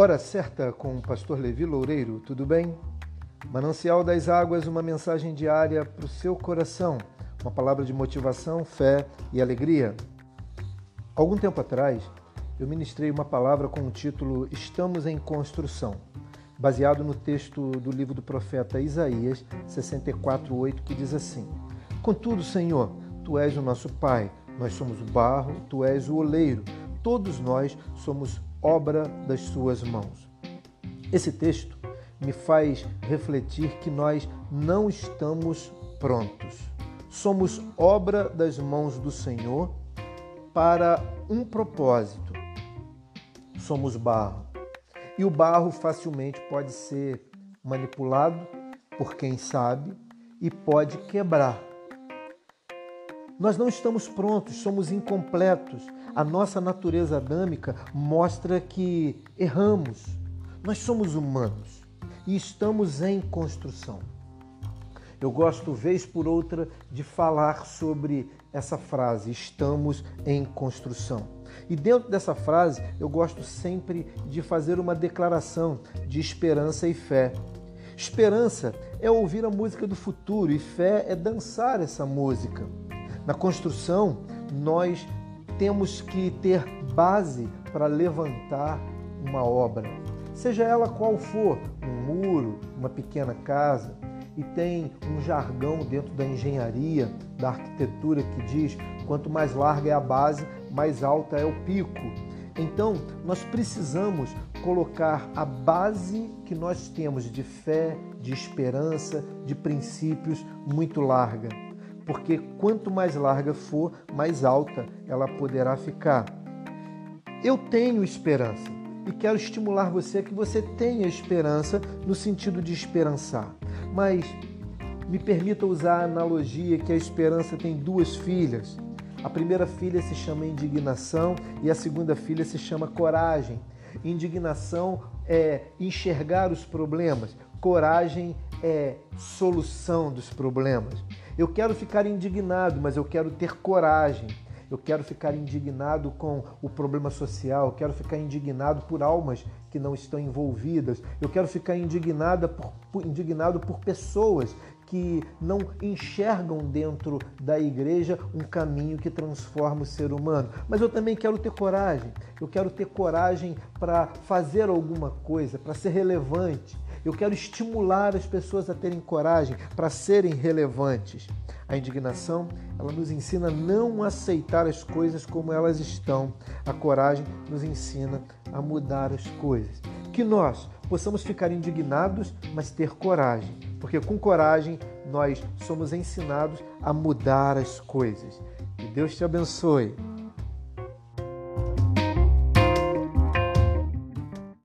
Hora certa com o pastor Levi Loureiro, tudo bem? Manancial das Águas, uma mensagem diária para o seu coração, uma palavra de motivação, fé e alegria. Algum tempo atrás, eu ministrei uma palavra com o título Estamos em Construção, baseado no texto do livro do profeta Isaías 64:8, que diz assim: Contudo, Senhor, tu és o nosso Pai, nós somos o barro, tu és o oleiro, todos nós somos obra das suas mãos. Esse texto me faz refletir que nós não estamos prontos. Somos obra das mãos do Senhor para um propósito. Somos barro. E o barro facilmente pode ser manipulado por quem sabe e pode quebrar. Nós não estamos prontos, somos incompletos. A nossa natureza adâmica mostra que erramos. Nós somos humanos e estamos em construção. Eu gosto, vez por outra, de falar sobre essa frase: estamos em construção. E dentro dessa frase, eu gosto sempre de fazer uma declaração de esperança e fé. Esperança é ouvir a música do futuro e fé é dançar essa música. Na construção, nós temos que ter base para levantar uma obra, seja ela qual for, um muro, uma pequena casa. E tem um jargão dentro da engenharia, da arquitetura, que diz: quanto mais larga é a base, mais alta é o pico. Então, nós precisamos colocar a base que nós temos de fé, de esperança, de princípios muito larga porque quanto mais larga for, mais alta ela poderá ficar. Eu tenho esperança e quero estimular você a que você tenha esperança no sentido de esperançar. Mas me permita usar a analogia que a esperança tem duas filhas. A primeira filha se chama indignação e a segunda filha se chama coragem. Indignação é enxergar os problemas, coragem é solução dos problemas. Eu quero ficar indignado, mas eu quero ter coragem. Eu quero ficar indignado com o problema social, eu quero ficar indignado por almas que não estão envolvidas, eu quero ficar indignada por, por, indignado por pessoas que não enxergam dentro da igreja um caminho que transforma o ser humano. Mas eu também quero ter coragem, eu quero ter coragem para fazer alguma coisa, para ser relevante. Eu quero estimular as pessoas a terem coragem para serem relevantes. A indignação, ela nos ensina a não aceitar as coisas como elas estão. A coragem nos ensina a mudar as coisas. Que nós possamos ficar indignados, mas ter coragem, porque com coragem nós somos ensinados a mudar as coisas. Que Deus te abençoe.